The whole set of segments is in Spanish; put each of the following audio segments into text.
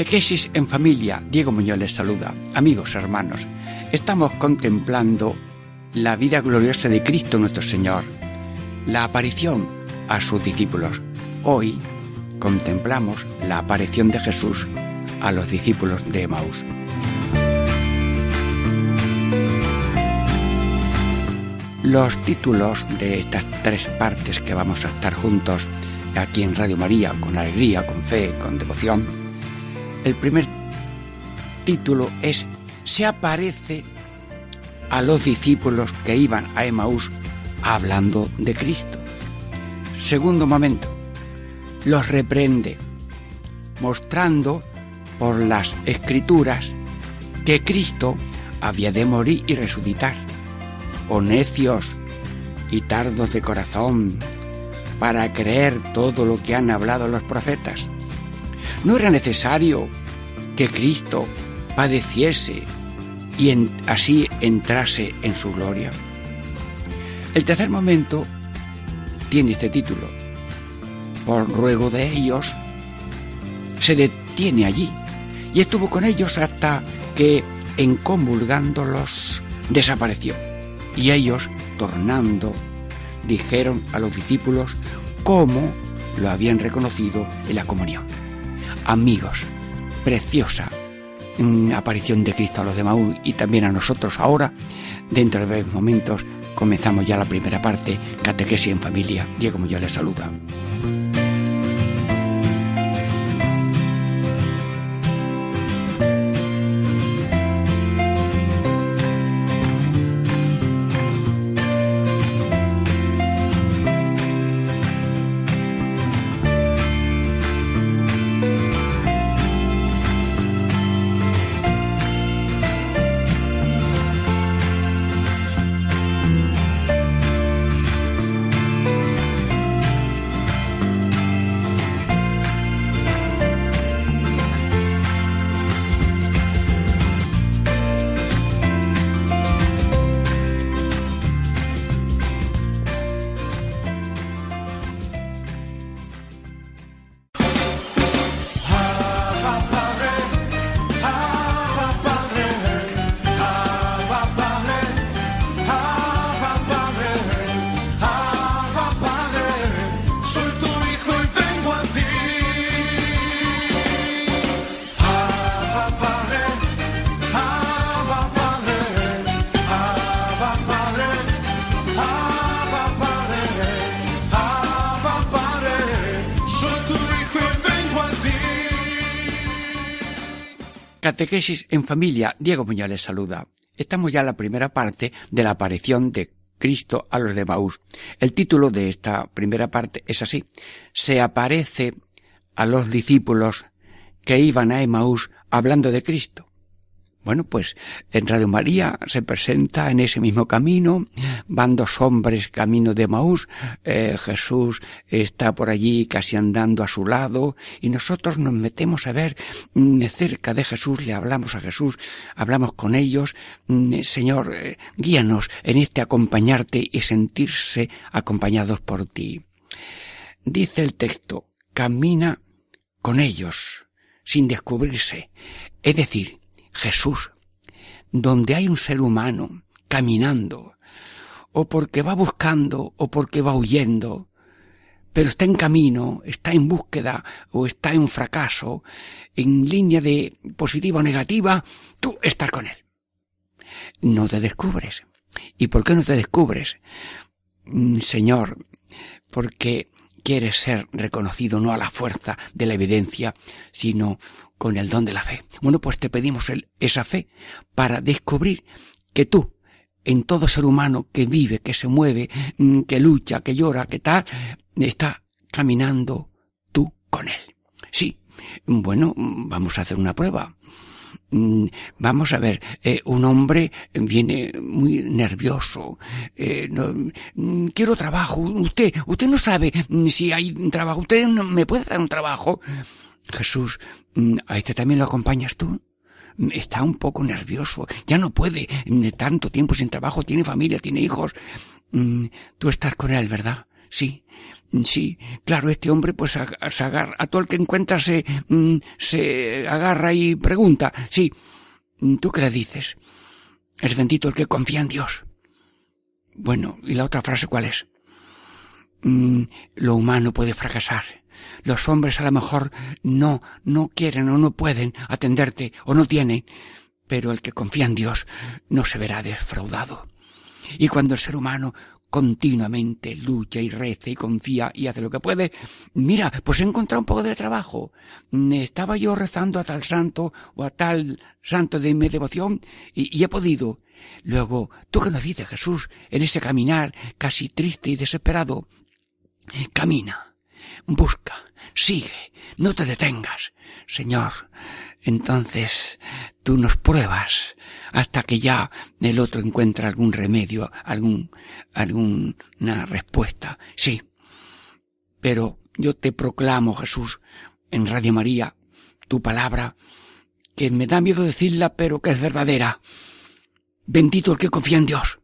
Catequesis en familia, Diego Muñoz les saluda. Amigos, hermanos, estamos contemplando la vida gloriosa de Cristo nuestro Señor, la aparición a sus discípulos. Hoy contemplamos la aparición de Jesús a los discípulos de Emaús. Los títulos de estas tres partes que vamos a estar juntos aquí en Radio María, con alegría, con fe, con devoción, el primer título es Se aparece a los discípulos que iban a Emaús hablando de Cristo. Segundo momento, los reprende, mostrando por las escrituras que Cristo había de morir y resucitar. Oh necios y tardos de corazón, para creer todo lo que han hablado los profetas. No era necesario que Cristo padeciese y así entrase en su gloria. El tercer momento tiene este título. Por ruego de ellos, se detiene allí y estuvo con ellos hasta que, en convulgándolos, desapareció. Y ellos, tornando, dijeron a los discípulos cómo lo habían reconocido en la comunión amigos. Preciosa mm, aparición de Cristo a los demás y también a nosotros ahora. Dentro de breves momentos comenzamos ya la primera parte, Catequesis en Familia. Diego ya les saluda. Catequesis en familia, Diego Muñoz les saluda. Estamos ya en la primera parte de la aparición de Cristo a los de Maús. El título de esta primera parte es así. Se aparece a los discípulos que iban a Emaús hablando de Cristo. Bueno, pues en Radio María se presenta en ese mismo camino, van dos hombres camino de Maús, eh, Jesús está por allí casi andando a su lado y nosotros nos metemos a ver mm, cerca de Jesús, le hablamos a Jesús, hablamos con ellos, mm, Señor, eh, guíanos en este acompañarte y sentirse acompañados por ti. Dice el texto, camina con ellos, sin descubrirse, es decir, Jesús, donde hay un ser humano caminando, o porque va buscando, o porque va huyendo, pero está en camino, está en búsqueda, o está en fracaso, en línea de positiva o negativa, tú estás con él. No te descubres. ¿Y por qué no te descubres? Mm, Señor, porque quieres ser reconocido no a la fuerza de la evidencia, sino con el don de la fe. Bueno, pues te pedimos esa fe para descubrir que tú en todo ser humano que vive, que se mueve, mm, que lucha, que llora, que tal, está caminando tú con él. Sí, bueno, vamos a hacer una prueba. Mm, vamos a ver, eh, un hombre viene muy nervioso. Eh, mm, quiero trabajo. Usted, usted no sabe si hay trabajo. Usted no me puede dar un trabajo. Jesús, ¿a este también lo acompañas tú? está un poco nervioso, ya no puede, de tanto tiempo sin trabajo, tiene familia, tiene hijos. Mm, tú estás con él, ¿verdad? Sí, mm, sí, claro, este hombre pues se agarra, a todo el que encuentra se, mm, se agarra y pregunta, sí, ¿tú qué le dices? Es bendito el que confía en Dios. Bueno, ¿y la otra frase cuál es? lo humano puede fracasar, los hombres a lo mejor no, no quieren o no pueden atenderte o no tienen, pero el que confía en Dios no se verá defraudado. Y cuando el ser humano continuamente lucha y reza y confía y hace lo que puede, mira, pues he encontrado un poco de trabajo. Estaba yo rezando a tal santo o a tal santo de mi devoción y, y he podido. Luego, tú nos dices, Jesús, en ese caminar casi triste y desesperado, camina busca, sigue, no te detengas. Señor, entonces tú nos pruebas hasta que ya el otro encuentra algún remedio, algún, alguna respuesta. Sí. Pero yo te proclamo, Jesús, en Radio María, tu palabra, que me da miedo decirla, pero que es verdadera. Bendito el que confía en Dios.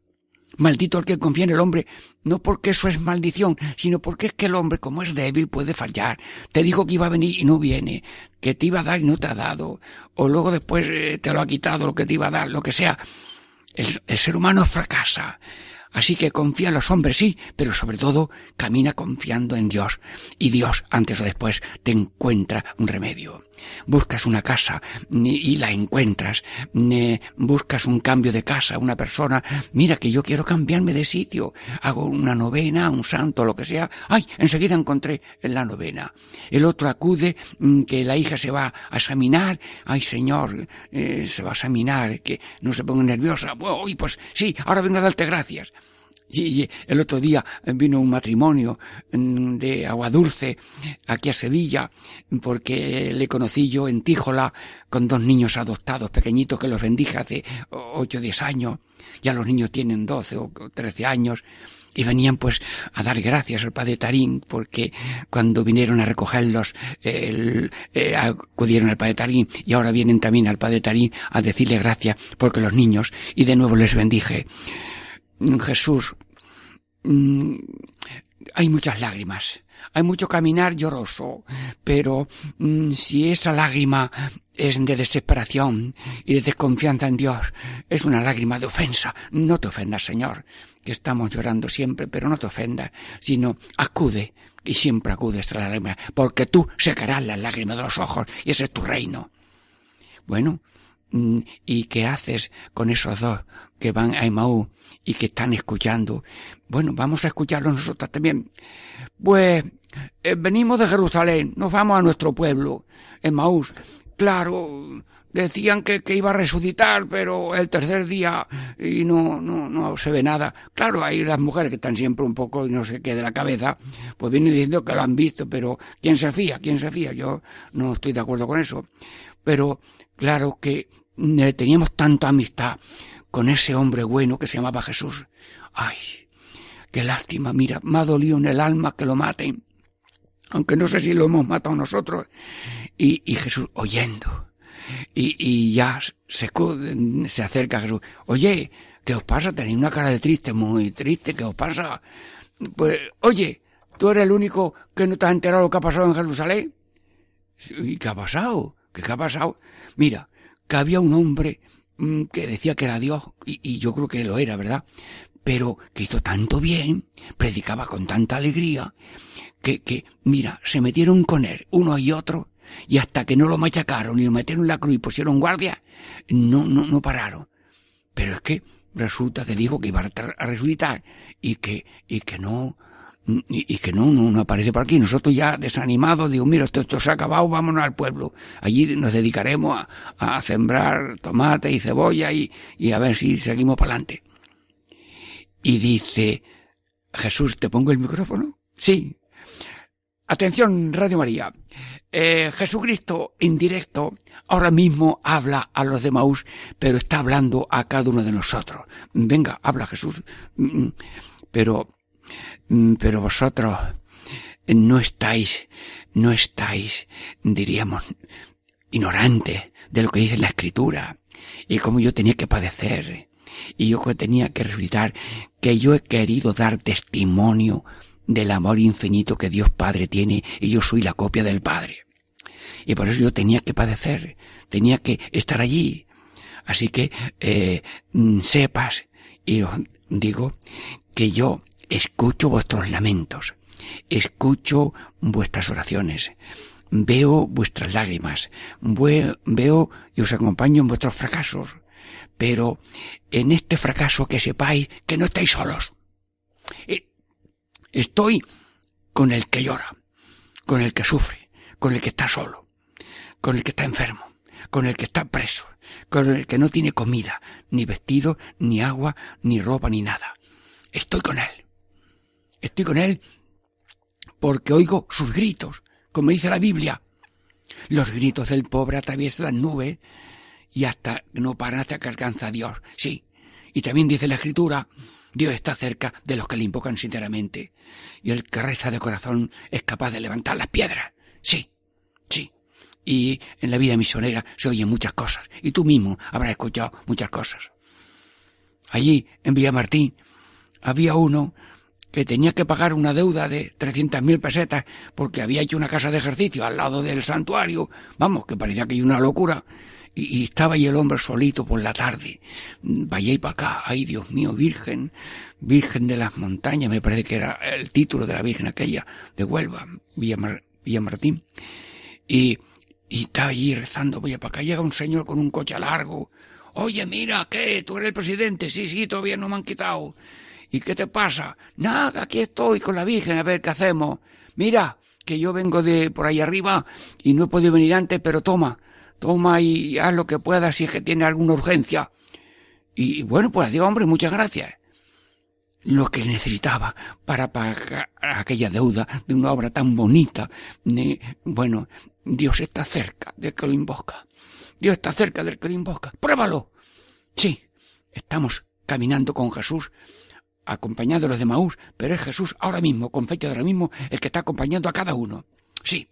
Maldito el que confía en el hombre, no porque eso es maldición, sino porque es que el hombre, como es débil, puede fallar. Te dijo que iba a venir y no viene, que te iba a dar y no te ha dado, o luego después eh, te lo ha quitado lo que te iba a dar, lo que sea. El, el ser humano fracasa. Así que confía en los hombres, sí, pero sobre todo camina confiando en Dios. Y Dios, antes o después, te encuentra un remedio buscas una casa y la encuentras, buscas un cambio de casa, una persona, mira que yo quiero cambiarme de sitio, hago una novena, un santo, lo que sea, ay, enseguida encontré la novena. El otro acude mm, que la hija se va a examinar, ay señor, eh, se va a examinar, que no se ponga nerviosa, uy, pues sí, ahora vengo a darte gracias. Y el otro día vino un matrimonio mm, de agua dulce aquí a Sevilla, porque le conocí yo en Tíjola con dos niños adoptados pequeñitos que los bendije hace ocho o diez años. Ya los niños tienen doce o trece años y venían pues a dar gracias al padre Tarín porque cuando vinieron a recogerlos eh, acudieron al padre Tarín y ahora vienen también al padre Tarín a decirle gracias porque los niños y de nuevo les bendije. Jesús, mm, hay muchas lágrimas, hay mucho caminar lloroso, pero mm, si esa lágrima es de desesperación y de desconfianza en Dios, es una lágrima de ofensa, no te ofendas, Señor, que estamos llorando siempre, pero no te ofendas, sino acude, y siempre acudes a la lágrima, porque tú secarás las lágrimas de los ojos, y ese es tu reino. Bueno, mm, ¿y qué haces con esos dos que van a Emaú y que están escuchando. Bueno, vamos a escucharlo nosotros también. Pues eh, venimos de Jerusalén, nos vamos a nuestro pueblo, en Maús. Claro, decían que, que, iba a resucitar, pero el tercer día y no, no, no se ve nada. Claro, hay las mujeres que están siempre un poco y no sé qué de la cabeza, pues vienen diciendo que lo han visto, pero ¿quién se fía? ¿Quién se fía? Yo no estoy de acuerdo con eso. Pero claro que eh, teníamos tanta amistad con ese hombre bueno que se llamaba Jesús. Ay, qué lástima, mira, me ha dolido en el alma que lo maten, aunque no sé si lo hemos matado nosotros. Y, y Jesús oyendo. Y, y ya se, acerca a Jesús. Oye, ¿qué os pasa? Tenéis una cara de triste, muy triste, ¿qué os pasa? Pues, oye, ¿tú eres el único que no te has enterado lo que ha pasado en Jerusalén? ¿Y qué ha pasado? ¿Qué, ha pasado? Mira, que había un hombre que decía que era Dios, y, yo creo que lo era, ¿verdad? Pero que hizo tanto bien, predicaba con tanta alegría, que, que, mira, se metieron con él, uno y otro, y hasta que no lo machacaron y lo metieron en la cruz y pusieron guardia, no, no, no pararon. Pero es que resulta que dijo que iba a resucitar y que, y que no, y, que no, no, aparece por aquí. Nosotros ya desanimados, digo, mira, esto, esto se ha acabado, vámonos al pueblo. Allí nos dedicaremos a, a sembrar tomate y cebolla y, y a ver si seguimos para adelante. y dice, Jesús, ¿te pongo el micrófono? Sí. Atención, Radio María. Eh, Jesucristo en directo ahora mismo habla a los de Maús, pero está hablando a cada uno de nosotros. Venga, habla Jesús. Mm, pero, mm, pero vosotros no estáis, no estáis, diríamos, ignorantes de lo que dice la Escritura y cómo yo tenía que padecer y yo tenía que resucitar, que yo he querido dar testimonio del amor infinito que Dios Padre tiene y yo soy la copia del Padre. Y por eso yo tenía que padecer, tenía que estar allí. Así que eh, mm, sepas, y os digo, que yo escucho vuestros lamentos, escucho vuestras oraciones, veo vuestras lágrimas, veo y os acompaño en vuestros fracasos, pero en este fracaso que sepáis que no estáis solos. Eh, estoy con el que llora, con el que sufre, con el que está solo, con el que está enfermo, con el que está preso, con el que no tiene comida, ni vestido, ni agua, ni ropa, ni nada. Estoy con él. Estoy con él porque oigo sus gritos, como dice la Biblia. Los gritos del pobre atraviesan las nubes y hasta no paran hasta que alcanza a Dios. Sí. Y también dice la Escritura, Dios está cerca de los que le invocan sinceramente. Y el que reza de corazón es capaz de levantar las piedras. Sí. Sí. Y en la vida misionera se oyen muchas cosas. Y tú mismo habrás escuchado muchas cosas. Allí, en Villamartín, había uno que tenía que pagar una deuda de trescientas mil pesetas porque había hecho una casa de ejercicio al lado del santuario. Vamos, que parecía que hay una locura. Y, estaba ahí el hombre solito por la tarde. Vaya y para acá. Ay, Dios mío, Virgen. Virgen de las montañas, me parece que era el título de la Virgen aquella, de Huelva, Villa, Villa Martín. Y, y estaba allí rezando, vaya para acá. Llega un señor con un coche largo. Oye, mira, ¿qué? ¿Tú eres el presidente? Sí, sí, todavía no me han quitado. ¿Y qué te pasa? Nada, aquí estoy con la Virgen a ver qué hacemos. Mira, que yo vengo de por ahí arriba y no he podido venir antes, pero toma, toma y haz lo que puedas si es que tiene alguna urgencia. Y bueno, pues digo, hombre, muchas gracias. Lo que necesitaba para pagar aquella deuda de una obra tan bonita. Bueno, Dios está cerca del que lo invoca. Dios está cerca del que lo invoca. Pruébalo. Sí, estamos caminando con Jesús acompañado de los de Maús, pero es Jesús ahora mismo, con fecha de ahora mismo, el que está acompañando a cada uno. Sí.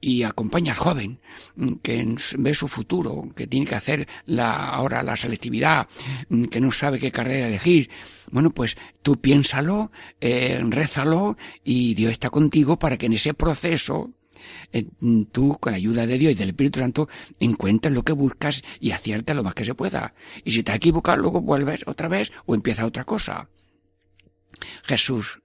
Y acompaña al joven, mm, que ve su futuro, que tiene que hacer la, ahora la selectividad, mm, que no sabe qué carrera elegir. Bueno, pues tú piénsalo, eh, rézalo, y Dios está contigo para que en ese proceso, eh, tú, con la ayuda de Dios y del Espíritu Santo, encuentres lo que buscas y acierta lo más que se pueda. Y si te has equivocado, luego vuelves otra vez o empieza otra cosa. Jesús,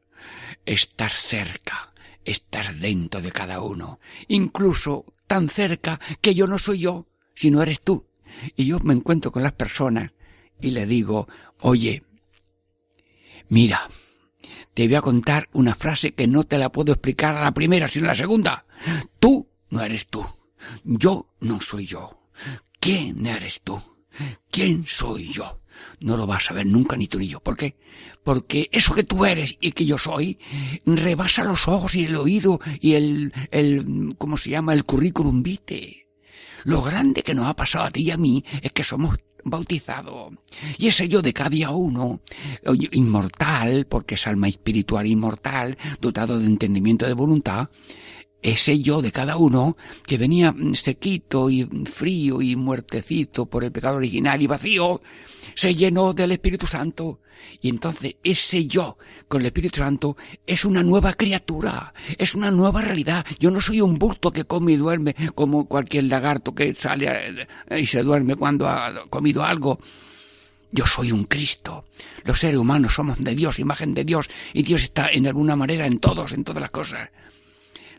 estás cerca, estás dentro de cada uno, incluso tan cerca que yo no soy yo, sino eres tú. Y yo me encuentro con las personas y le digo, oye, mira, te voy a contar una frase que no te la puedo explicar a la primera, sino a la segunda. Tú no eres tú. Yo no soy yo. ¿Quién eres tú? ¿Quién soy yo? No lo vas a ver nunca ni tú ni yo. ¿Por qué? Porque eso que tú eres y que yo soy rebasa los ojos y el oído y el, el, ¿cómo se llama? El currículum vitae. Lo grande que nos ha pasado a ti y a mí es que somos bautizado. Y ese yo de cada uno, inmortal, porque es alma espiritual inmortal, dotado de entendimiento de voluntad, ese yo de cada uno, que venía sequito y frío y muertecito por el pecado original y vacío, se llenó del Espíritu Santo. Y entonces ese yo con el Espíritu Santo es una nueva criatura, es una nueva realidad. Yo no soy un bulto que come y duerme como cualquier lagarto que sale y se duerme cuando ha comido algo. Yo soy un Cristo. Los seres humanos somos de Dios, imagen de Dios, y Dios está en alguna manera en todos, en todas las cosas.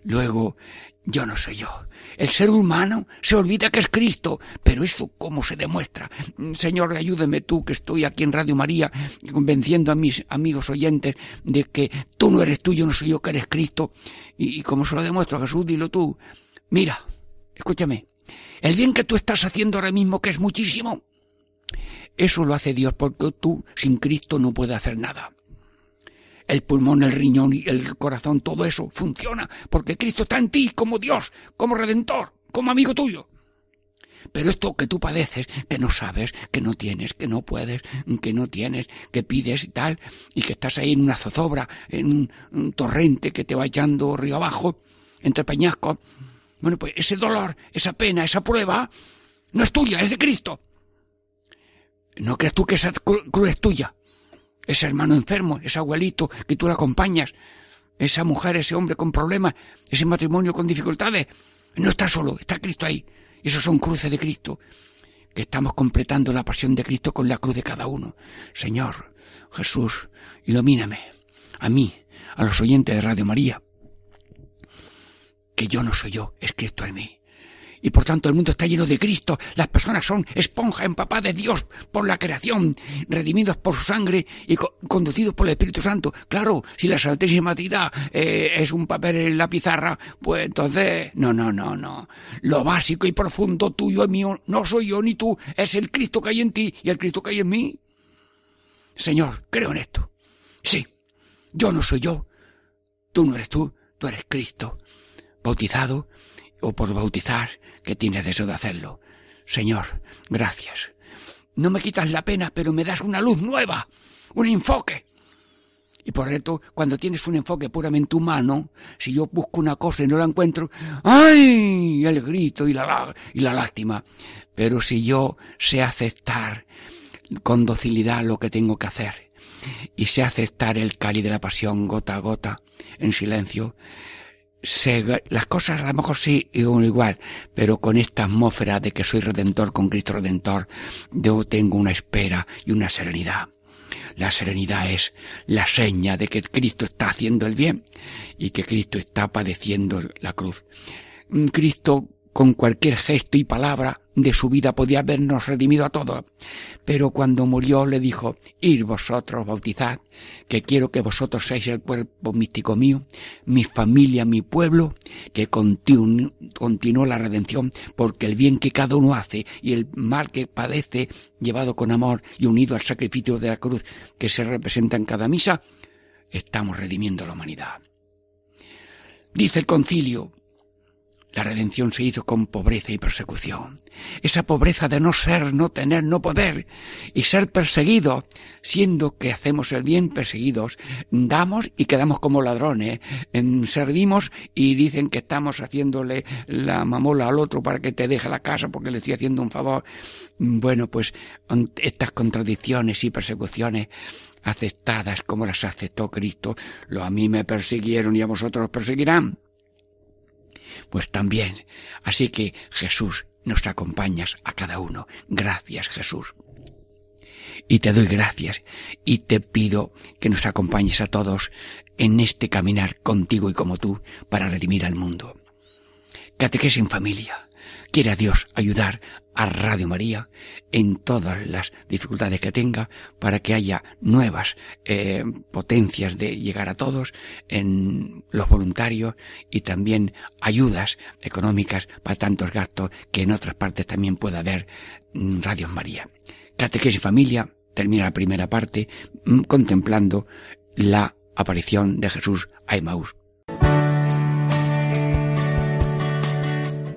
Luego, yo no soy yo. El ser humano se olvida que es Cristo, pero eso cómo se demuestra. Señor, ayúdeme tú que estoy aquí en Radio María convenciendo a mis amigos oyentes de que tú no eres tú, yo no soy yo, que eres Cristo. Y, como se lo demuestro a Jesús, dilo tú. Mira, escúchame, el bien que tú estás haciendo ahora mismo, que es muchísimo, Eso lo hace Dios porque tú sin Cristo no puedes hacer nada. El pulmón, el riñón y el corazón, todo eso funciona porque Cristo está en ti como Dios, como redentor, como amigo tuyo. Pero esto que tú padeces, que no sabes, que no tienes, que no puedes, que no tienes, que pides y tal, y que estás ahí en una zozobra, en un, torrente que te va echando río abajo, entre peñascos. Bueno, pues ese dolor, esa pena, esa prueba, no es tuya, es de Cristo. No creas tú que esa cruz es tuya. Ese hermano enfermo, ese abuelito que tú le acompañas, esa mujer, ese hombre con problemas, ese matrimonio con dificultades, no está solo, está Cristo ahí. Esos son cruces de Cristo, que estamos completando la pasión de Cristo con la cruz de cada uno. Señor, Jesús, ilumíname, a mí, a los oyentes de Radio María, que yo no soy yo, es Cristo en mí y por tanto el mundo está lleno de Cristo. Las personas son esponja empapadas de Dios por la creación, redimidos por su sangre y conducidos por el Espíritu Santo. Claro, si la Santísima Trinidad eh, es un papel en la pizarra, pues entonces, no, no, no, no. Lo básico y profundo tuyo y mío no soy yo ni tú, es el Cristo que hay en ti y el Cristo que hay en mí. Señor, creo en esto. Sí, yo no soy yo, tú no eres tú, tú eres Cristo, bautizado o por bautizar, que tienes deseo de hacerlo. Señor, gracias. No me quitas la pena, pero me das una luz nueva, un enfoque. Y por reto, cuando tienes un enfoque puramente humano, si yo busco una cosa y no la encuentro, ¡ay! El grito y la, y la lástima. Pero si yo sé aceptar con docilidad lo que tengo que hacer, y sé aceptar el cali de la pasión gota a gota, en silencio, las cosas a lo mejor sí igual, pero con esta atmósfera de que soy redentor con Cristo redentor, yo tengo una espera y una serenidad. La serenidad es la seña de que Cristo está haciendo el bien y que Cristo está padeciendo la cruz. Cristo con cualquier gesto y palabra de su vida podía habernos redimido a todos. Pero cuando murió le dijo, ir vosotros bautizad, que quiero que vosotros seáis el cuerpo místico mío, mi familia, mi pueblo, que continuó la redención, porque el bien que cada uno hace y el mal que padece, llevado con amor y unido al sacrificio de la cruz que se representa en cada misa, estamos redimiendo a la humanidad. Dice el concilio, la redención se hizo con pobreza y persecución. Esa pobreza de no ser, no tener, no poder y ser perseguido, siendo que hacemos el bien perseguidos, damos y quedamos como ladrones, servimos y dicen que estamos haciéndole la mamola al otro para que te deje la casa porque le estoy haciendo un favor. Bueno, pues estas contradicciones y persecuciones aceptadas como las aceptó Cristo, lo a mí me persiguieron y a vosotros perseguirán pues también. Así que Jesús, nos acompañas a cada uno. Gracias Jesús. Y te doy gracias y te pido que nos acompañes a todos en este caminar contigo y como tú para redimir al mundo. Catequesis en familia. Quiera Dios ayudar a Radio María en todas las dificultades que tenga para que haya nuevas eh, potencias de llegar a todos en los voluntarios y también ayudas económicas para tantos gastos que en otras partes también pueda haber mm, Radio María. Catequesis Familia termina la primera parte mm, contemplando la aparición de Jesús a Emmaús.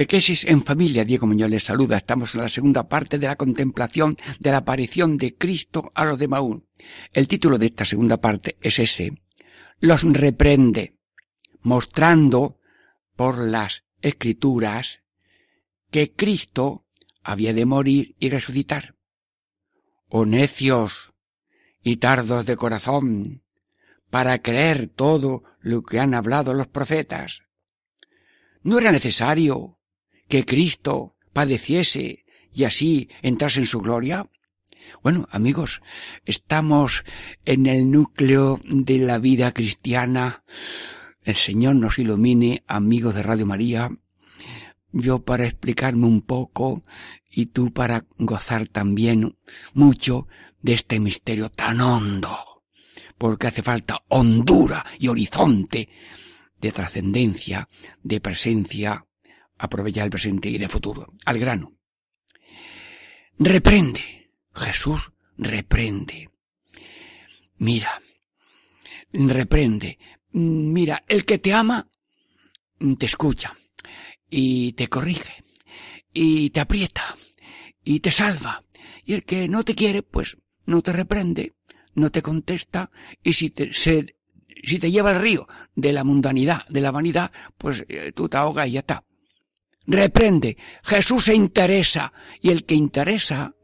Catequesis en familia, Diego Muñoz les saluda. Estamos en la segunda parte de la contemplación de la aparición de Cristo a los de Maúl. El título de esta segunda parte es ese. Los reprende, mostrando por las escrituras que Cristo había de morir y resucitar. Oh necios y tardos de corazón, para creer todo lo que han hablado los profetas. ¿No era necesario que Cristo padeciese y así entrase en su gloria? Bueno, amigos, estamos en el núcleo de la vida cristiana. El Señor nos ilumine, amigos de Radio María. Yo para explicarme un poco y tú para gozar también mucho de este misterio tan hondo. Porque hace falta hondura y horizonte de trascendencia, de presencia, aprovechar el presente y de futuro. Al grano. Reprende. Jesús reprende. Mira, reprende. Mira, el que te ama te escucha y te corrige y te aprieta y te salva. Y el que no te quiere, pues no te reprende, no te contesta y si te, se si te lleva al río de la mundanidad, de la vanidad, pues eh, tú te ahogas y ya está. Reprende. Jesús se interesa. Y el que interesa,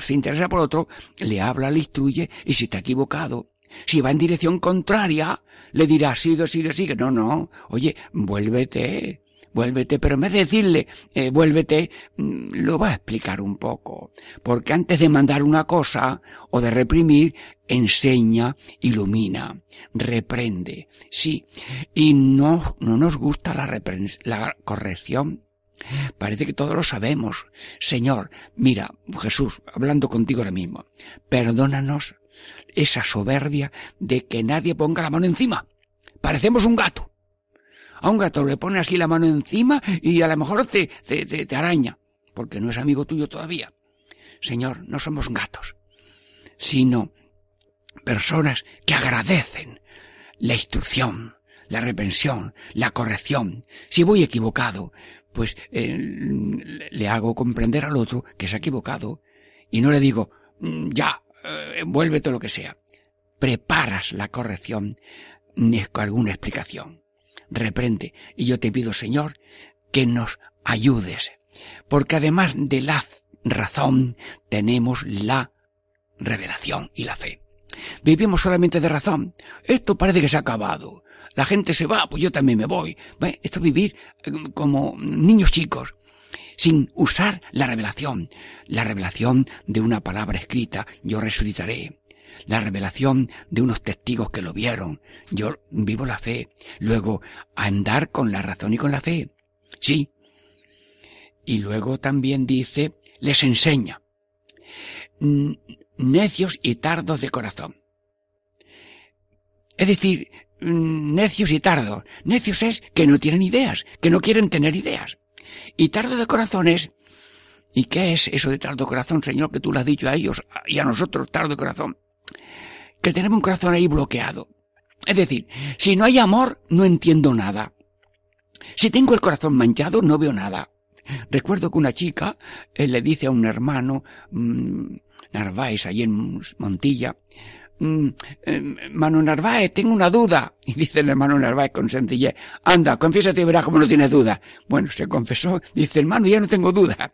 se interesa por otro, le habla, le instruye, y si está equivocado, si va en dirección contraria, le dirá, sigue, sigue, sigue. No, no. Oye, vuélvete vuélvete, pero en vez de decirle, eh, vuélvete, mm, lo va a explicar un poco. Porque antes de mandar una cosa o de reprimir, enseña, ilumina, reprende. Sí. Y no, no nos gusta la, la corrección. Parece que todos lo sabemos. Señor, mira, Jesús, hablando contigo ahora mismo, perdónanos esa soberbia de que nadie ponga la mano encima. Parecemos un gato. A un gato le pone así la mano encima y a lo mejor te, te, te, araña, porque no es amigo tuyo todavía. Señor, no somos gatos, sino personas que agradecen la instrucción, la reprensión, la corrección. Si voy equivocado, pues eh, le hago comprender al otro que se ha equivocado y no le digo, mm, ya, eh, vuélvete lo que sea. Preparas la corrección con alguna explicación reprende. Y yo te pido, Señor, que nos ayudes. Porque además de la razón, tenemos la revelación y la fe. Vivimos solamente de razón. Esto parece que se ha acabado. La gente se va, pues yo también me voy. Esto es vivir eh, como niños chicos, sin usar la revelación. La revelación de una palabra escrita, yo resucitaré la revelación de unos testigos que lo vieron. Yo vivo la fe. Luego, andar con la razón y con la fe. Sí. Y luego también dice, les enseña. Necios y tardos de corazón. Es decir, necios y tardos. Necios es que no tienen ideas, que no quieren tener ideas. Y tardo de corazón es, ¿y qué es eso de tardo de corazón, Señor, que tú lo has dicho a ellos y a nosotros, tardo de corazón? que tenemos un corazón ahí bloqueado. Es decir, si no hay amor, no entiendo nada. Si tengo el corazón manchado, no veo nada. Recuerdo que una chica eh, le dice a un hermano, mmm, Narváez, allí en Montilla, mmm, Manu Narváez, tengo una duda. Y dice el hermano Narváez con sencillez, anda, confiésate y verás cómo no tienes duda. Bueno, se confesó, dice, hermano, ya no tengo duda.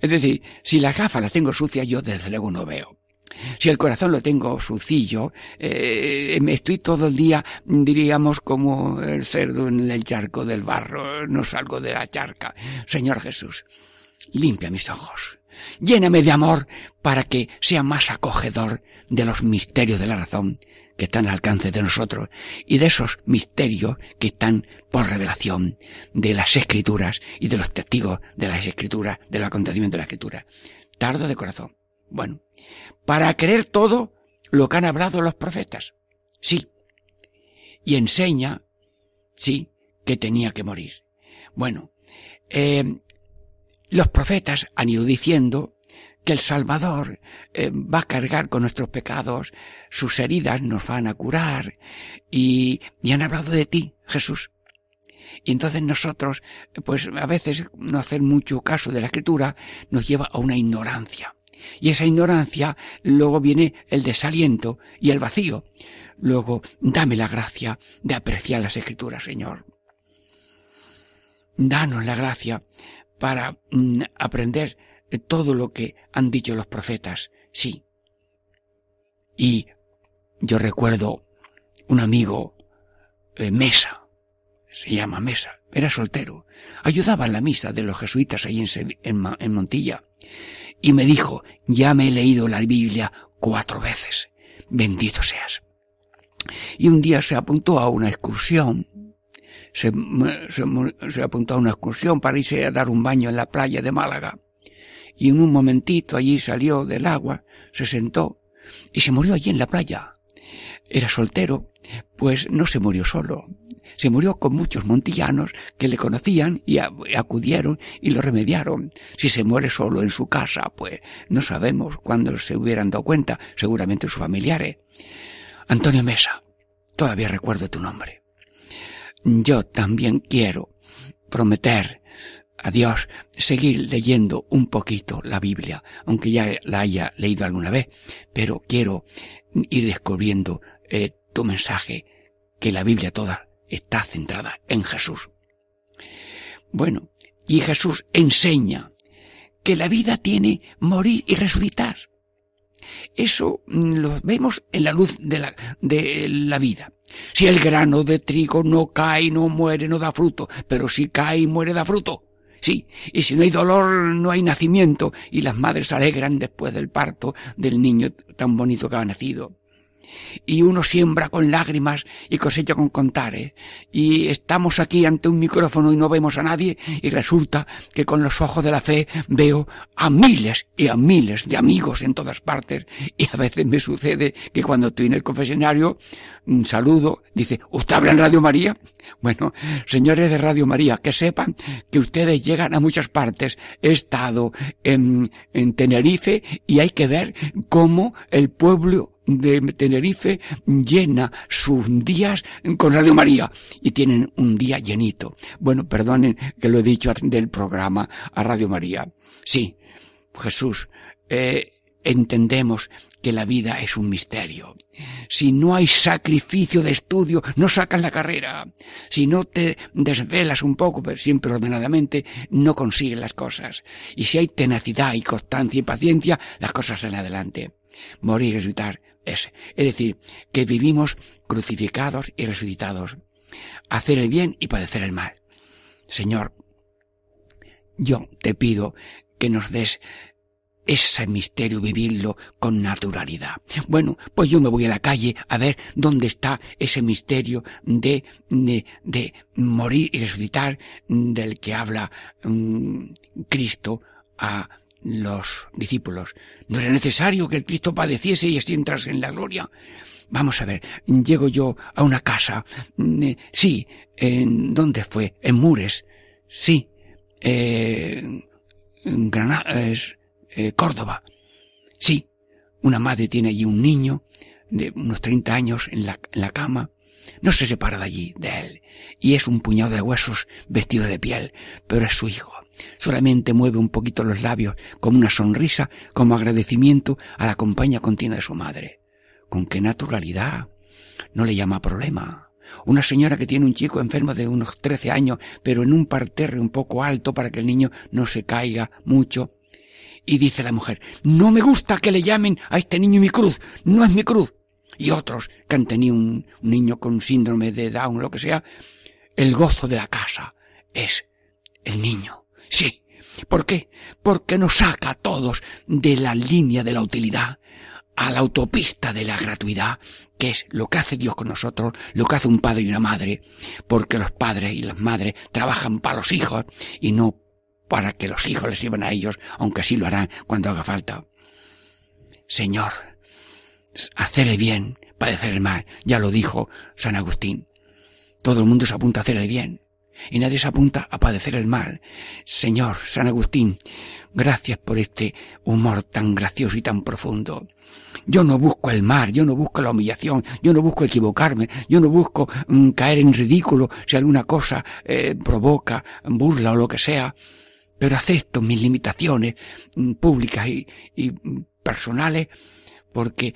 Es decir, si las gafas las tengo sucias, yo desde luego no veo. Si el corazón lo tengo sucillo, eh, me estoy todo el día, diríamos, como el cerdo en el charco del barro, no salgo de la charca. Señor Jesús, limpia mis ojos, lléname de amor para que sea más acogedor de los misterios de la razón que están al alcance de nosotros y de esos misterios que están por revelación de las escrituras y de los testigos de las escrituras, del acontecimiento de la escritura. Tardo de corazón. Bueno, para creer todo lo que han hablado los profetas. Sí. Y enseña, sí, que tenía que morir. Bueno, eh, los profetas han ido diciendo que el Salvador eh, va a cargar con nuestros pecados, sus heridas nos van a curar y, y han hablado de ti, Jesús. Y entonces nosotros, pues a veces no hacer mucho caso de la escritura nos lleva a una ignorancia. Y esa ignorancia luego viene el desaliento y el vacío. Luego, dame la gracia de apreciar las escrituras, Señor. Danos la gracia para mm, aprender todo lo que han dicho los profetas. Sí. Y yo recuerdo un amigo, eh, Mesa, se llama Mesa, era soltero, ayudaba en la misa de los jesuitas ahí en, en Montilla, y me dijo, ya me he leído la Biblia cuatro veces, bendito seas. Y un día se apuntó a una excursión, se, se, apuntó a una excursión para irse a dar un baño en la playa de Málaga. Y en un momentito allí salió del agua, se sentó y se murió allí en la playa. Era soltero, pues no se murió solo, se murió con muchos montillanos que le conocían y acudieron y lo remediaron. Si se muere solo en su casa, pues no sabemos cuándo se hubieran dado cuenta, seguramente sus familiares. Antonio Mesa, todavía recuerdo tu nombre. Yo también quiero prometer a Dios seguir leyendo un poquito la Biblia, aunque ya la haya leído alguna vez, pero quiero ir descubriendo eh, tu mensaje, que la Biblia toda está centrada en Jesús. Bueno, y Jesús enseña que la vida tiene morir y resucitar. Eso mm, lo vemos en la luz de la, de la vida. Si el grano de trigo no cae, no muere, no da fruto, pero si cae y muere, da fruto. Sí, y si no hay dolor, no hay nacimiento, y las madres alegran después del parto del niño tan bonito que ha nacido y uno siembra con lágrimas y cosecha con contares. Y estamos aquí ante un micrófono y no vemos a nadie y resulta que con los ojos de la fe veo a miles y a miles de amigos en todas partes y a veces me sucede que cuando estoy en el confesionario un saludo, dice, ¿usted habla en Radio María? Bueno, señores de Radio María, que sepan que ustedes llegan a muchas partes. He estado en, en Tenerife y hay que ver cómo el pueblo de Tenerife llena sus días con Radio María y tienen un día llenito. Bueno, perdonen que lo he dicho del programa a Radio María. Sí, Jesús, eh, entendemos que la vida es un misterio. Si no hay sacrificio de estudio, no sacas la carrera. Si no te desvelas un poco, pero siempre ordenadamente, no consigues las cosas. Y si hay tenacidad y constancia y paciencia, las cosas salen adelante. Morir y resucitar es. Decir, que vivimos crucificados y resucitados. Hacer el bien y padecer el mal. Señor, yo te pido que nos des ese misterio, vivirlo con naturalidad. Bueno, pues yo me voy a la calle a ver dónde está ese misterio de, de, de morir y resucitar del que habla mm, Cristo a los discípulos. ¿No era necesario que el Cristo padeciese y así entrase en la gloria? Vamos a ver, llego yo a una casa. Mm, eh, sí, ¿en dónde fue? En Mures. Sí, eh, en Granada, eh, Córdoba. Sí, una madre tiene allí un niño de unos 30 años en la, en la cama. No se separa de allí, de él. Y es un puñado de huesos vestido de piel, pero es su hijo. Solamente mueve un poquito los labios como una sonrisa, como agradecimiento a la compañía continua de su madre. Con qué naturalidad. No le llama problema. Una señora que tiene un chico enfermo de unos trece años, pero en un parterre un poco alto para que el niño no se caiga mucho. Y dice la mujer, no me gusta que le llamen a este niño mi cruz, no es mi cruz. Y otros que han tenido un niño con síndrome de Down, lo que sea, el gozo de la casa es el niño. ¿Por qué? Porque nos saca a todos de la línea de la utilidad a la autopista de la gratuidad, que es lo que hace Dios con nosotros, lo que hace un padre y una madre, porque los padres y las madres trabajan para los hijos y no para que los hijos les sirvan a ellos, aunque sí lo harán cuando haga falta. Señor, hacer el bien, padecer el mal, ya lo dijo San Agustín. Todo el mundo se apunta a hacer el bien. Y nadie se apunta a padecer el mal. Señor San Agustín, gracias por este humor tan gracioso y tan profundo. Yo no busco el mal, yo no busco la humillación, yo no busco equivocarme, yo no busco mm, caer en ridículo si alguna cosa eh, provoca burla o lo que sea, pero acepto mis limitaciones mm, públicas y, mm, personales porque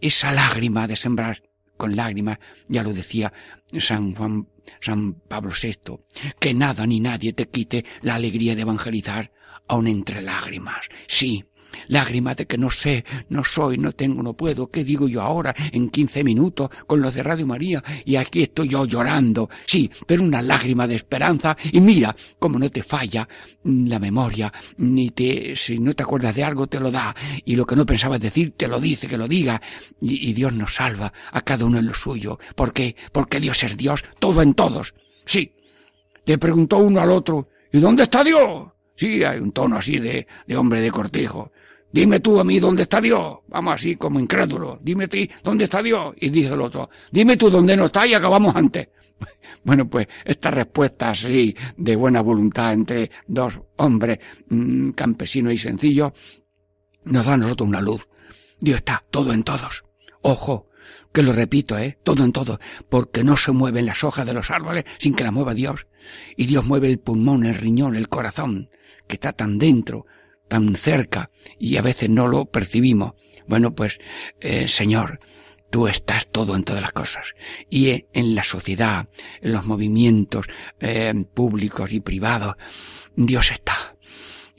esa lágrima de sembrar con lágrimas, ya lo decía San Juan, San Pablo VI, que nada ni nadie te quite la alegría de evangelizar aun entre lágrimas. Sí, lágrimas de que no sé, no soy, no tengo, no puedo, ¿qué digo yo ahora en quince minutos con los de Radio María? Y aquí estoy yo llorando, sí, pero una lágrima de esperanza y mira cómo no te falla la memoria, ni te, si no te acuerdas de algo te lo da y lo que no pensabas decir te lo dice, que lo diga y, y Dios nos salva a cada uno en lo suyo. ¿Por qué? Porque Dios es Dios, todo en todos. Sí. Le preguntó uno al otro, ¿y dónde está Dios? Sí, hay un tono así de, de hombre de cortijo. Dime tú a mí dónde está Dios. Vamos así como incrédulo. Dime tú dónde está Dios. Y dice el otro, dime tú dónde no está y acabamos antes. Bueno, pues esta respuesta así de buena voluntad entre dos hombres mmm, campesinos y sencillos nos da a nosotros una luz. Dios está todo en todos. Ojo, que lo repito, eh, todo en todo, porque no se mueven las hojas de los árboles sin que la mueva Dios. Y Dios mueve el pulmón, el riñón, el corazón, que está tan dentro, tan cerca y a veces no lo percibimos. Bueno, pues, eh, Señor, tú estás todo en todas las cosas. Y en la sociedad, en los movimientos eh, públicos y privados, Dios está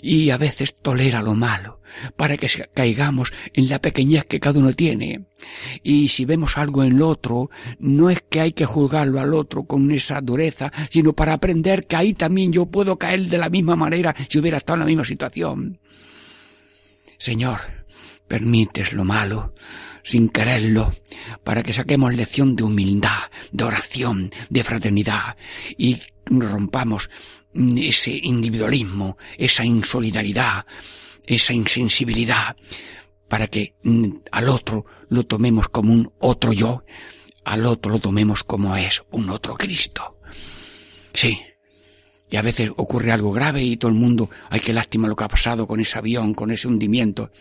y a veces tolera lo malo, para que caigamos en la pequeñez que cada uno tiene. Y si vemos algo en el otro, no es que hay que juzgarlo al otro con esa dureza, sino para aprender que ahí también yo puedo caer de la misma manera si hubiera estado en la misma situación. Señor, permites lo malo, sin quererlo, para que saquemos lección de humildad, de oración, de fraternidad, y rompamos ese individualismo, esa insolidaridad, esa insensibilidad, para que mm, al otro lo tomemos como un otro yo, al otro lo tomemos como es un otro Cristo. Sí. Y a veces ocurre algo grave y todo el mundo, ay, qué lástima lo que ha pasado con ese avión, con ese hundimiento.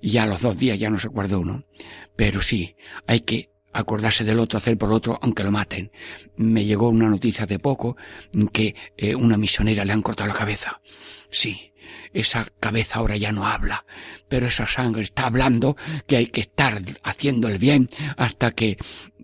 Y a los dos días ya no se acuerda uno. Pero sí, hay que acordarse del otro, hacer por otro, aunque lo maten. Me llegó una noticia de poco que eh, una misionera le han cortado la cabeza. Sí, esa cabeza ahora ya no habla, pero esa sangre está hablando que hay que estar haciendo el bien hasta que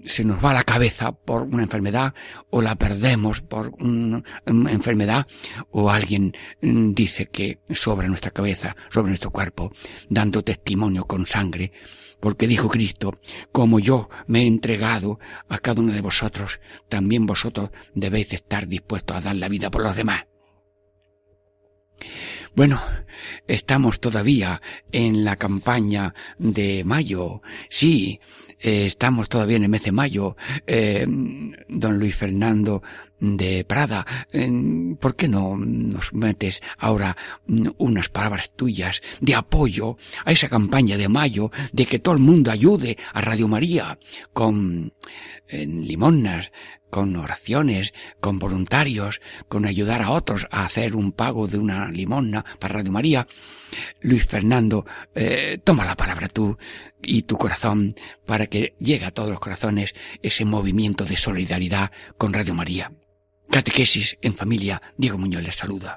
se nos va la cabeza por una enfermedad o la perdemos por una enfermedad o alguien mm, dice que sobre nuestra cabeza, sobre nuestro cuerpo, dando testimonio con sangre porque dijo Cristo, como yo me he entregado a cada uno de vosotros, también vosotros debéis estar dispuestos a dar la vida por los demás. Bueno, estamos todavía en la campaña de mayo. Sí, eh, estamos todavía en el mes de mayo. Eh, don Luis Fernando de Prada, ¿por qué no nos metes ahora unas palabras tuyas de apoyo a esa campaña de mayo de que todo el mundo ayude a Radio María con limonas, con oraciones, con voluntarios, con ayudar a otros a hacer un pago de una limona para Radio María. Luis Fernando, eh, toma la palabra tú y tu corazón para que llegue a todos los corazones ese movimiento de solidaridad con Radio María. Catequesis en familia, Diego Muñoz les saluda.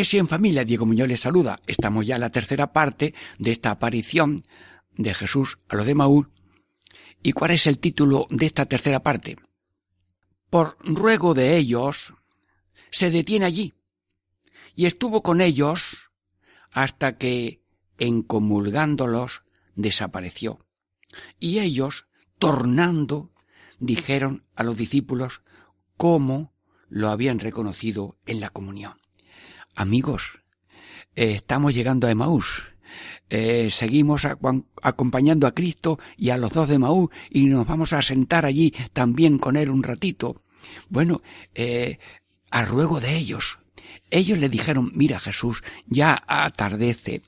Catequesis en familia, Diego Muñoz les saluda. Estamos ya en la tercera parte de esta aparición de Jesús a los de Maús. ¿Y cuál es el título de esta tercera parte? Por ruego de ellos, se detiene allí y estuvo con ellos hasta que, encomulgándolos, desapareció. Y ellos, tornando, dijeron a los discípulos cómo lo habían reconocido en la comunión. Amigos, eh, estamos llegando a Emaús. Eh, seguimos acompañando a Cristo y a los dos de Emaús y nos vamos a sentar allí también con él un ratito. Bueno, eh, a ruego de ellos, ellos le dijeron, mira Jesús, ya atardece,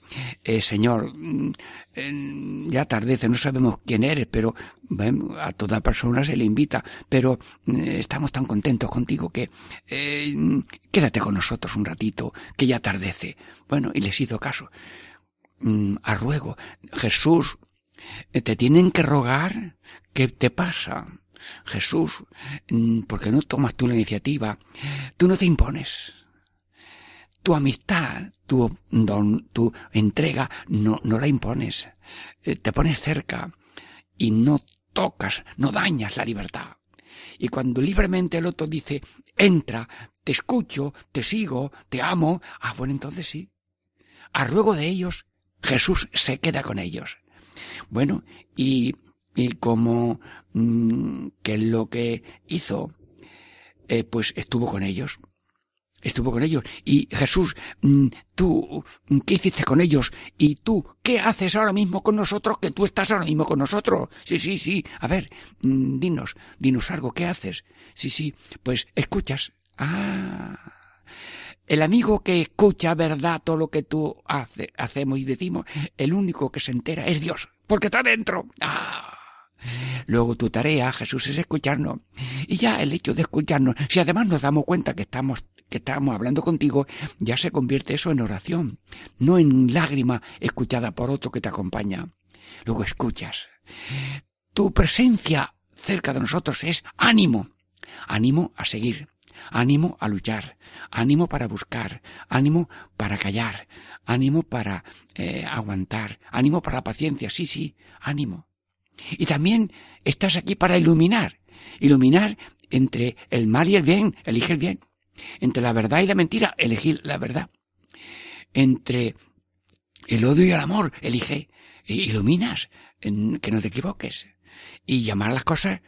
eh, Señor, mm, ya atardece, no sabemos quién eres, pero a toda persona se le invita, pero mm, estamos tan contentos contigo que eh, quédate con nosotros un ratito, que ya atardece. Bueno, y les hizo caso. Mm, a ruego, Jesús, te tienen que rogar, ¿qué te pasa? Jesús, ¿por qué no tomas tú la iniciativa? Tú no te impones tu amistad, tu don, tu entrega, no, no la impones. Eh, te pones cerca y no tocas, no dañas la libertad. Y cuando libremente el otro dice, entra, te escucho, te sigo, te amo, ah, bueno, entonces sí. A ruego de ellos, Jesús se queda con ellos. Bueno, y, y como mm, que lo que hizo, eh, pues estuvo con ellos estuvo con ellos. Y Jesús, mm, tú, ¿qué hiciste con ellos? Y tú, ¿qué haces ahora mismo con nosotros? Que tú estás ahora mismo con nosotros. Sí, sí, sí. A ver, mm, dinos, dinos algo, ¿qué haces? Sí, sí, pues escuchas. Ah. El amigo que escucha verdad todo lo que tú hace, hacemos y decimos, el único que se entera es Dios, porque está dentro. Ah. Luego tu tarea, Jesús, es escucharnos. Y ya el hecho de escucharnos, si además nos damos cuenta que estamos, que estamos hablando contigo, ya se convierte eso en oración, no en lágrima escuchada por otro que te acompaña. Luego escuchas. Tu presencia cerca de nosotros es ánimo. Ánimo a seguir. Ánimo a luchar, ánimo para buscar, ánimo para callar, ánimo para eh, aguantar, ánimo para la paciencia, sí, sí, ánimo. Y también estás aquí para iluminar. Iluminar entre el mal y el bien, elige el bien. Entre la verdad y la mentira, elegir la verdad. Entre el odio y el amor, elige. Iluminas, que no te equivoques. Y llamar las cosas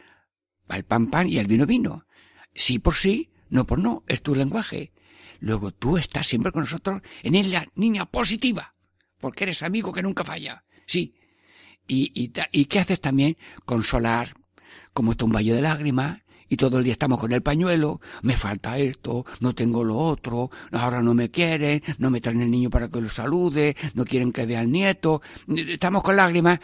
al pan pan y al vino vino. Sí por sí, no por no, es tu lenguaje. Luego tú estás siempre con nosotros en la niña positiva, porque eres amigo que nunca falla. Sí, y, y, y qué haces también? Consolar, como está un valle de lágrimas, y todo el día estamos con el pañuelo, me falta esto, no tengo lo otro, ahora no me quieren, no me traen el niño para que lo salude, no quieren que vea al nieto, estamos con lágrimas.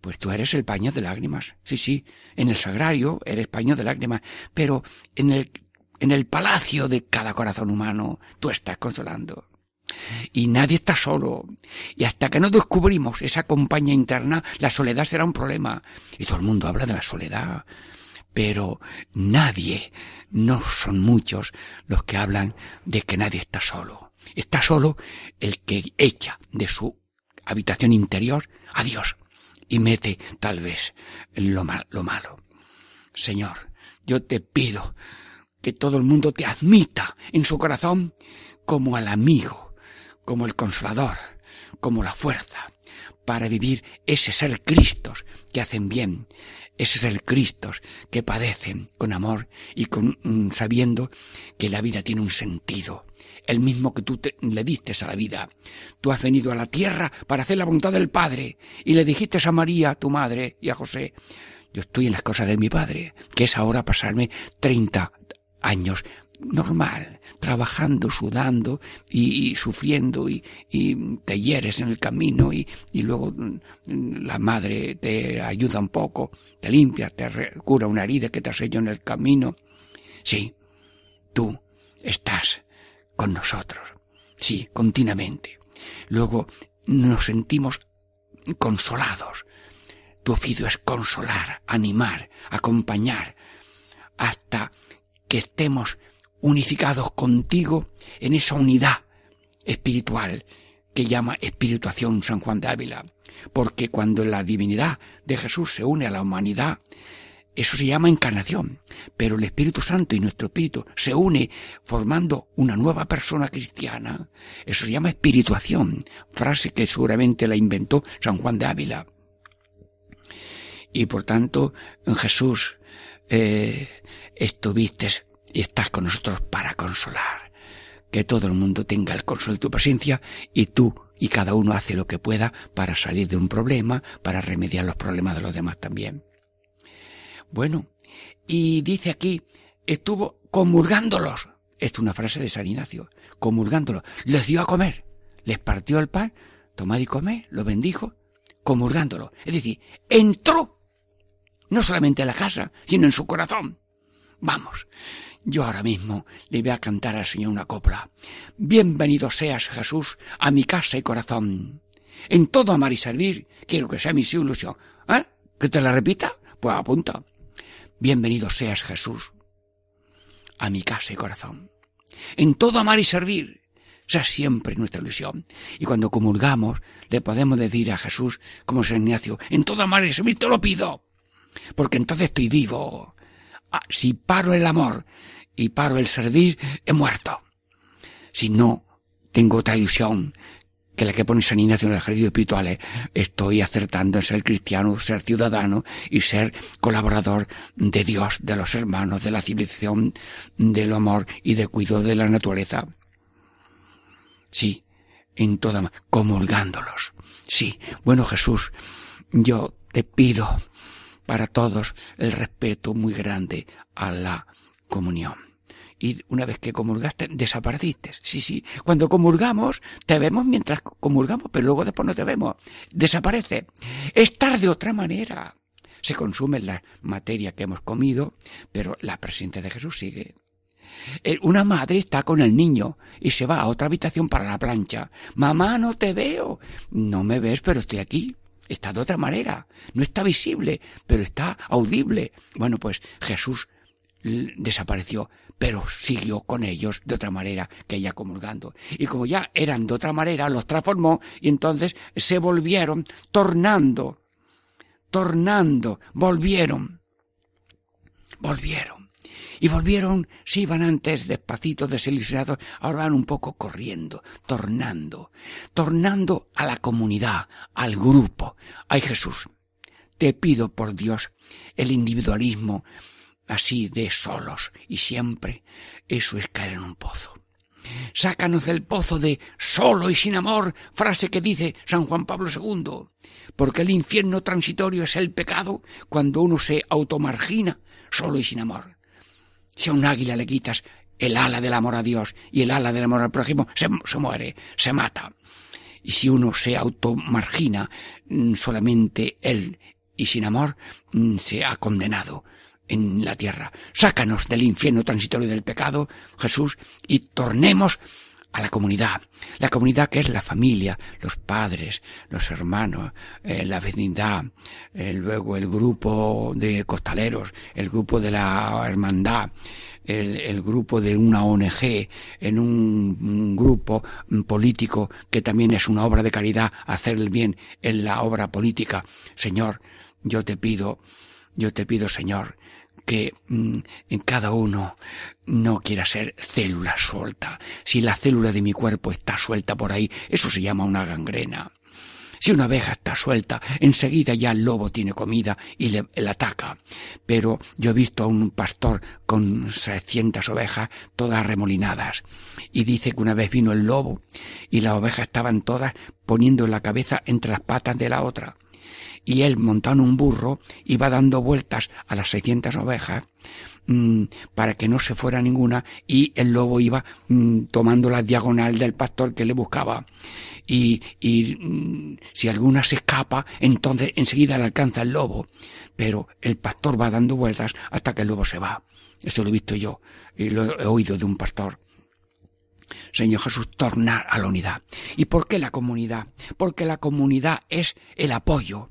Pues tú eres el paño de lágrimas. Sí, sí, en el sagrario eres paño de lágrimas, pero en el, en el palacio de cada corazón humano tú estás consolando. Y nadie está solo. Y hasta que no descubrimos esa compañía interna, la soledad será un problema. Y todo el mundo habla de la soledad. Pero nadie, no son muchos los que hablan de que nadie está solo. Está solo el que echa de su habitación interior a Dios y mete tal vez lo, lo malo. Señor, yo te pido que todo el mundo te admita en su corazón como al amigo como el consolador, como la fuerza, para vivir ese ser Cristos que hacen bien, ese ser Cristos que padecen con amor y con mm, sabiendo que la vida tiene un sentido, el mismo que tú le diste a la vida. Tú has venido a la tierra para hacer la voluntad del Padre y le dijiste a María, tu madre, y a José, yo estoy en las cosas de mi Padre, que es ahora pasarme treinta años normal, trabajando, sudando y, sufriendo y, te hieres en el camino y, y, luego mm, la madre te ayuda un poco, te limpia, te cura una herida que te has hecho en el camino. Sí, tú estás con nosotros, sí, continuamente. Luego nos sentimos consolados. Tu oficio es consolar, animar, acompañar, hasta que estemos unificados contigo en esa unidad espiritual que llama espirituación San Juan de Ávila, porque cuando la divinidad de Jesús se une a la humanidad, eso se llama encarnación, pero el Espíritu Santo y nuestro Espíritu se une formando una nueva persona cristiana. Eso se llama espirituación, frase que seguramente la inventó San Juan de Ávila. Y por tanto, Jesús eh, estuviste y estás con nosotros para consolar. Que todo el mundo tenga el consuelo de tu presencia y tú y cada uno hace lo que pueda para salir de un problema, para remediar los problemas de los demás también. Bueno, y dice aquí, estuvo comulgándolos. Esto es una frase de San Ignacio. Comulgándolos. Les dio a comer. Les partió el pan. Tomad y comed. Lo bendijo. Comulgándolo. Es decir, entró. No solamente en la casa, sino en su corazón. Vamos. Yo ahora mismo le voy a cantar al Señor una copla. Bienvenido seas, Jesús, a mi casa y corazón. En todo amar y servir, quiero que sea mi ilusión. ¿Eh? ¿Que te la repita? Pues apunta. Bienvenido seas Jesús a mi casa y corazón. En todo amar y servir, sea siempre nuestra ilusión. Y cuando comulgamos, le podemos decir a Jesús, como San Ignacio, en todo amar y servir te lo pido, porque entonces estoy vivo. Ah, si paro el amor y paro el servir, he muerto. Si no, tengo otra ilusión que la que pone San Ignacio en el ejercicio espiritual estoy acertando en ser cristiano, ser ciudadano y ser colaborador de Dios, de los hermanos, de la civilización, del amor y de cuidado de la naturaleza. Sí, en toda, comulgándolos. Sí, bueno Jesús, yo te pido para todos el respeto muy grande a la comunión y una vez que comulgaste, desapareciste. Sí, sí. Cuando comulgamos, te vemos mientras comulgamos, pero luego después no te vemos. Desaparece. Estar de otra manera. Se consume la materia que hemos comido, pero la presencia de Jesús sigue. Eh, una madre está con el niño y se va a otra habitación para la plancha. Mamá, no te veo. No me ves, pero estoy aquí. Está de otra manera. No está visible, pero está audible. Bueno, pues Jesús desapareció, pero siguió con ellos de otra manera que ella comulgando. Y como ya eran de otra manera, los transformó y entonces se volvieron tornando, tornando, volvieron, volvieron. Y volvieron, si iban antes despacito, desilusionados, ahora van un poco corriendo, tornando, tornando a la comunidad, al grupo. Ay Jesús, te pido por Dios el individualismo, así de solos y siempre, eso es caer en un pozo. Sácanos del pozo de solo y sin amor, frase que dice San Juan Pablo II, porque el infierno transitorio es el pecado cuando uno se automargina solo y sin amor. Si a un águila le quitas el ala del amor a Dios y el ala del amor al prójimo, se, muere, se mata. Y si uno se automargina mm, solamente él y sin amor, mm, se ha condenado en la tierra. Sácanos del infierno transitorio del pecado, Jesús, y tornemos a la comunidad. La comunidad que es la familia, los padres, los hermanos, eh, la vecindad, eh, luego el grupo de costaleros, el grupo de la hermandad, el, grupo de una ONG, en un, grupo político que también es una obra de caridad, hacer el bien en la obra política. Señor, yo te pido, yo te pido, Señor, que mm, en cada uno no quiera ser célula suelta. Si la célula de mi cuerpo está suelta por ahí, eso se llama una gangrena. Si una abeja está suelta, enseguida ya el lobo tiene comida y le, ataca. Pero yo he visto a un pastor con 600 ovejas todas remolinadas. Y dice que una vez vino el lobo y las ovejas estaban todas poniendo la cabeza entre las patas de la otra y él montado en un burro iba dando vueltas a las 600 ovejas mm, para que no se fuera ninguna y el lobo iba mm, tomando la diagonal del pastor que le buscaba. Y, y mm, si alguna se escapa entonces enseguida le alcanza el lobo. Pero el pastor va dando vueltas hasta que el lobo se va. Eso lo he visto yo y lo he oído de un pastor. Señor Jesús, tornar a la unidad. ¿Y por qué la comunidad? Porque la comunidad es el apoyo,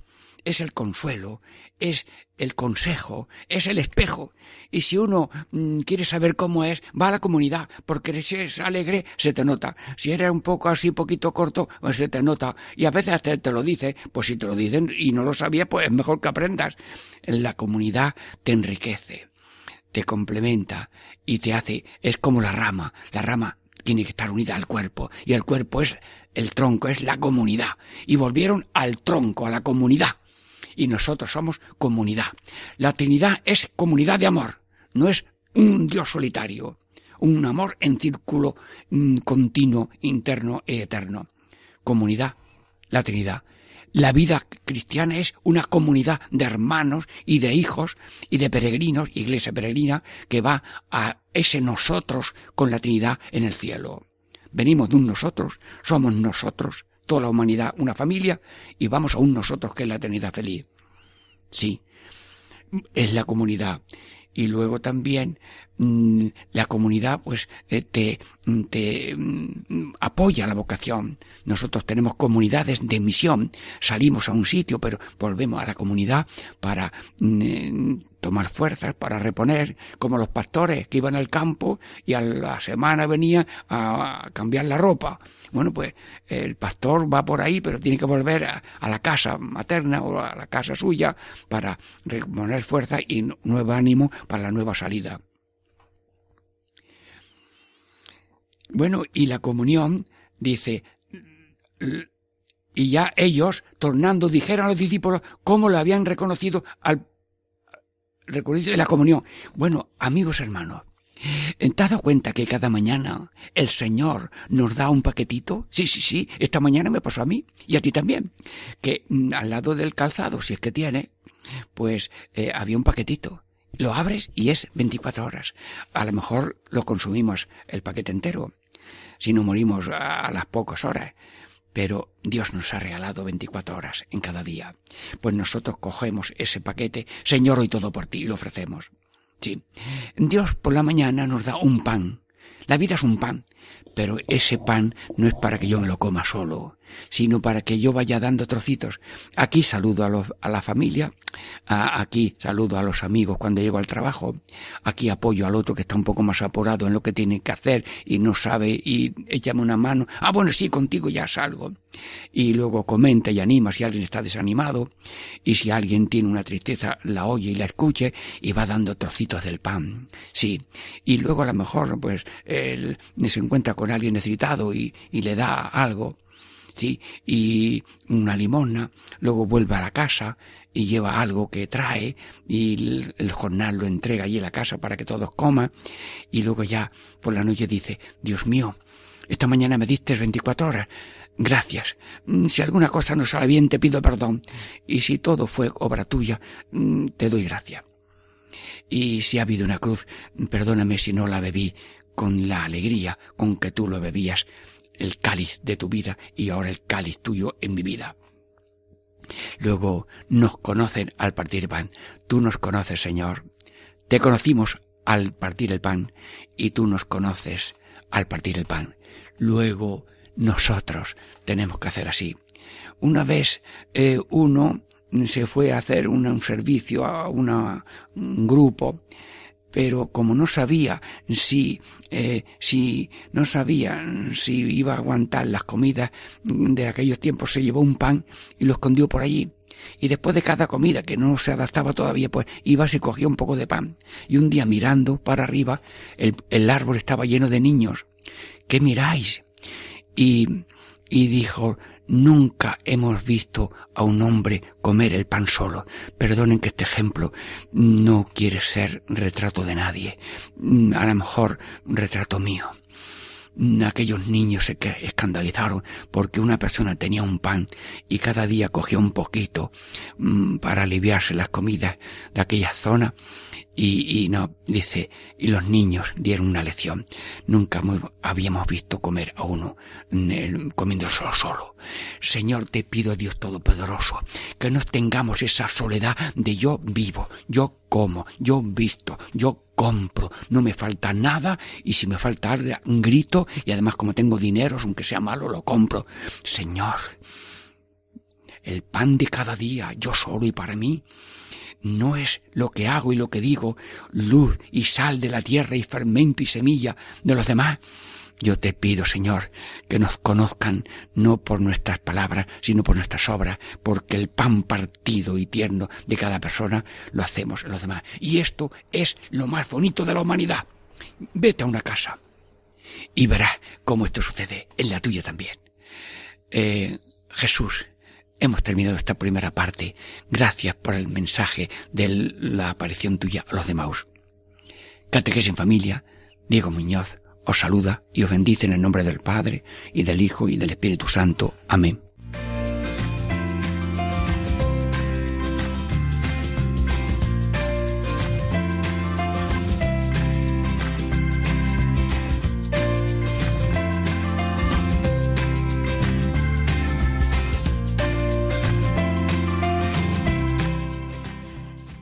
es el consuelo, es el consejo, es el espejo. Y si uno mm, quiere saber cómo es, va a la comunidad, porque si es alegre, se te nota. Si eres un poco así, poquito corto, pues se te nota. Y a veces hasta te lo dice, pues si te lo dicen y no lo sabías, pues es mejor que aprendas. La comunidad te enriquece, te complementa y te hace, es como la rama. La rama tiene que estar unida al cuerpo y el cuerpo es el tronco, es la comunidad. Y volvieron al tronco, a la comunidad y nosotros somos comunidad. La Trinidad es comunidad de amor, no es un Dios solitario, un amor en círculo mm, continuo, interno e eterno. Comunidad, la Trinidad. La vida cristiana es una comunidad de hermanos y de hijos y de peregrinos, iglesia peregrina, que va a ese nosotros con la Trinidad en el cielo. Venimos de un nosotros, somos nosotros, toda la humanidad una familia y vamos a un nosotros que es la eternidad feliz. Sí, es la comunidad. Y luego también la comunidad pues eh, te, mm, te mm, apoya la vocación. Nosotros tenemos comunidades de misión. Salimos a un sitio, pero volvemos a la comunidad para tomar fuerzas, para reponer, como los pastores que iban al campo y a la semana venían a cambiar la ropa bueno, pues el pastor va por ahí, pero tiene que volver a, la casa materna o a la casa suya para reponer fuerza y nuevo ánimo para la nueva salida. Bueno, y la comunión dice, y ya ellos, tornando, dijeron a los discípulos cómo lo habían reconocido al reconocido de la comunión. Bueno, amigos hermanos, ¿Te has dado cuenta que cada mañana el Señor nos da un paquetito? Sí, sí, sí, esta mañana me pasó a mí y a ti también. Que mm, al lado del calzado, si es que tiene, pues eh, había un paquetito. Lo abres y es 24 horas. A lo mejor lo consumimos el paquete entero, si no morimos a las pocas horas. Pero Dios nos ha regalado 24 horas en cada día. Pues nosotros cogemos ese paquete, Señor, hoy todo por ti, y lo ofrecemos. Sí. Dios por la mañana nos da un pan. La vida es un pan, pero ese pan no es para que yo me lo coma solo, sino para que yo vaya dando trocitos. Aquí saludo a, la familia, aquí saludo a los amigos cuando llego al trabajo, aquí apoyo al otro que está un poco más apurado en lo que tiene que hacer y no sabe y échame una mano. Ah, bueno, sí, contigo ya salgo y luego comenta y anima si alguien está desanimado y si alguien tiene una tristeza la oye y la escuche y va dando trocitos del pan. Sí. Y luego a lo mejor pues él se encuentra con alguien necesitado y le da algo. Y una limosna, luego vuelve a la casa y lleva algo que trae y el, jornal lo entrega allí en la casa para que todos coman y luego ya por la noche dice, Dios mío, esta mañana me diste 24 horas, gracias. Mm, si alguna cosa no sale bien, te pido perdón. Y si todo fue obra tuya, mm, te doy gracia. Y si ha habido una cruz, perdóname si no la bebí con la alegría con que tú lo bebías, el cáliz de tu vida y ahora el cáliz tuyo en mi vida. Luego nos conocen al partir el pan. Tú nos conoces, Señor. Te conocimos al partir el pan y tú nos conoces al partir el pan. Luego nosotros tenemos que hacer así. Una vez eh, uno se fue a hacer un servicio a una, un grupo, pero como no sabía si, eh, si no sabía si iba a aguantar las comidas de aquellos tiempos, se llevó un pan y lo escondió por allí. Y después de cada comida que no se adaptaba todavía, pues iba y cogía un poco de pan. Y un día mirando para arriba, el, el árbol estaba lleno de niños. ¿Qué miráis? y, y dijo, Nunca hemos visto a un hombre comer el pan solo. Perdonen que este ejemplo no quiere ser retrato de nadie. A lo mejor retrato mío. Aquellos niños se escandalizaron porque una persona tenía un pan y cada día cogía un poquito mm, para aliviarse las comidas de aquella zona y, y, no, dice, y los niños dieron una lección. Nunca habíamos visto comer a uno mm, comiendo solo solo. Señor, te pido, Dios Todopoderoso, que no tengamos esa soledad de yo vivo, yo como, yo visto, yo compro, no me falta nada y si me falta algo, grito y además como tengo dinero, aunque sea malo, lo compro. Señor, el pan de cada día, yo solo y para mí, no es lo que hago y lo que digo, luz y sal de la tierra y fermento y semilla de los demás. Yo te pido, Señor, que nos conozcan no por nuestras palabras, sino por nuestras obras, porque el pan partido y tierno de cada persona lo hacemos en los demás. Y esto es lo más bonito de la humanidad. Vete a una casa y verás cómo esto sucede en la tuya también. Eh, Jesús, hemos terminado esta primera parte. Gracias por el mensaje de la aparición tuya a los demás. Catequesis en familia, Diego Muñoz os saluda y os bendice en el nombre del Padre y del Hijo y del Espíritu Santo. Amén.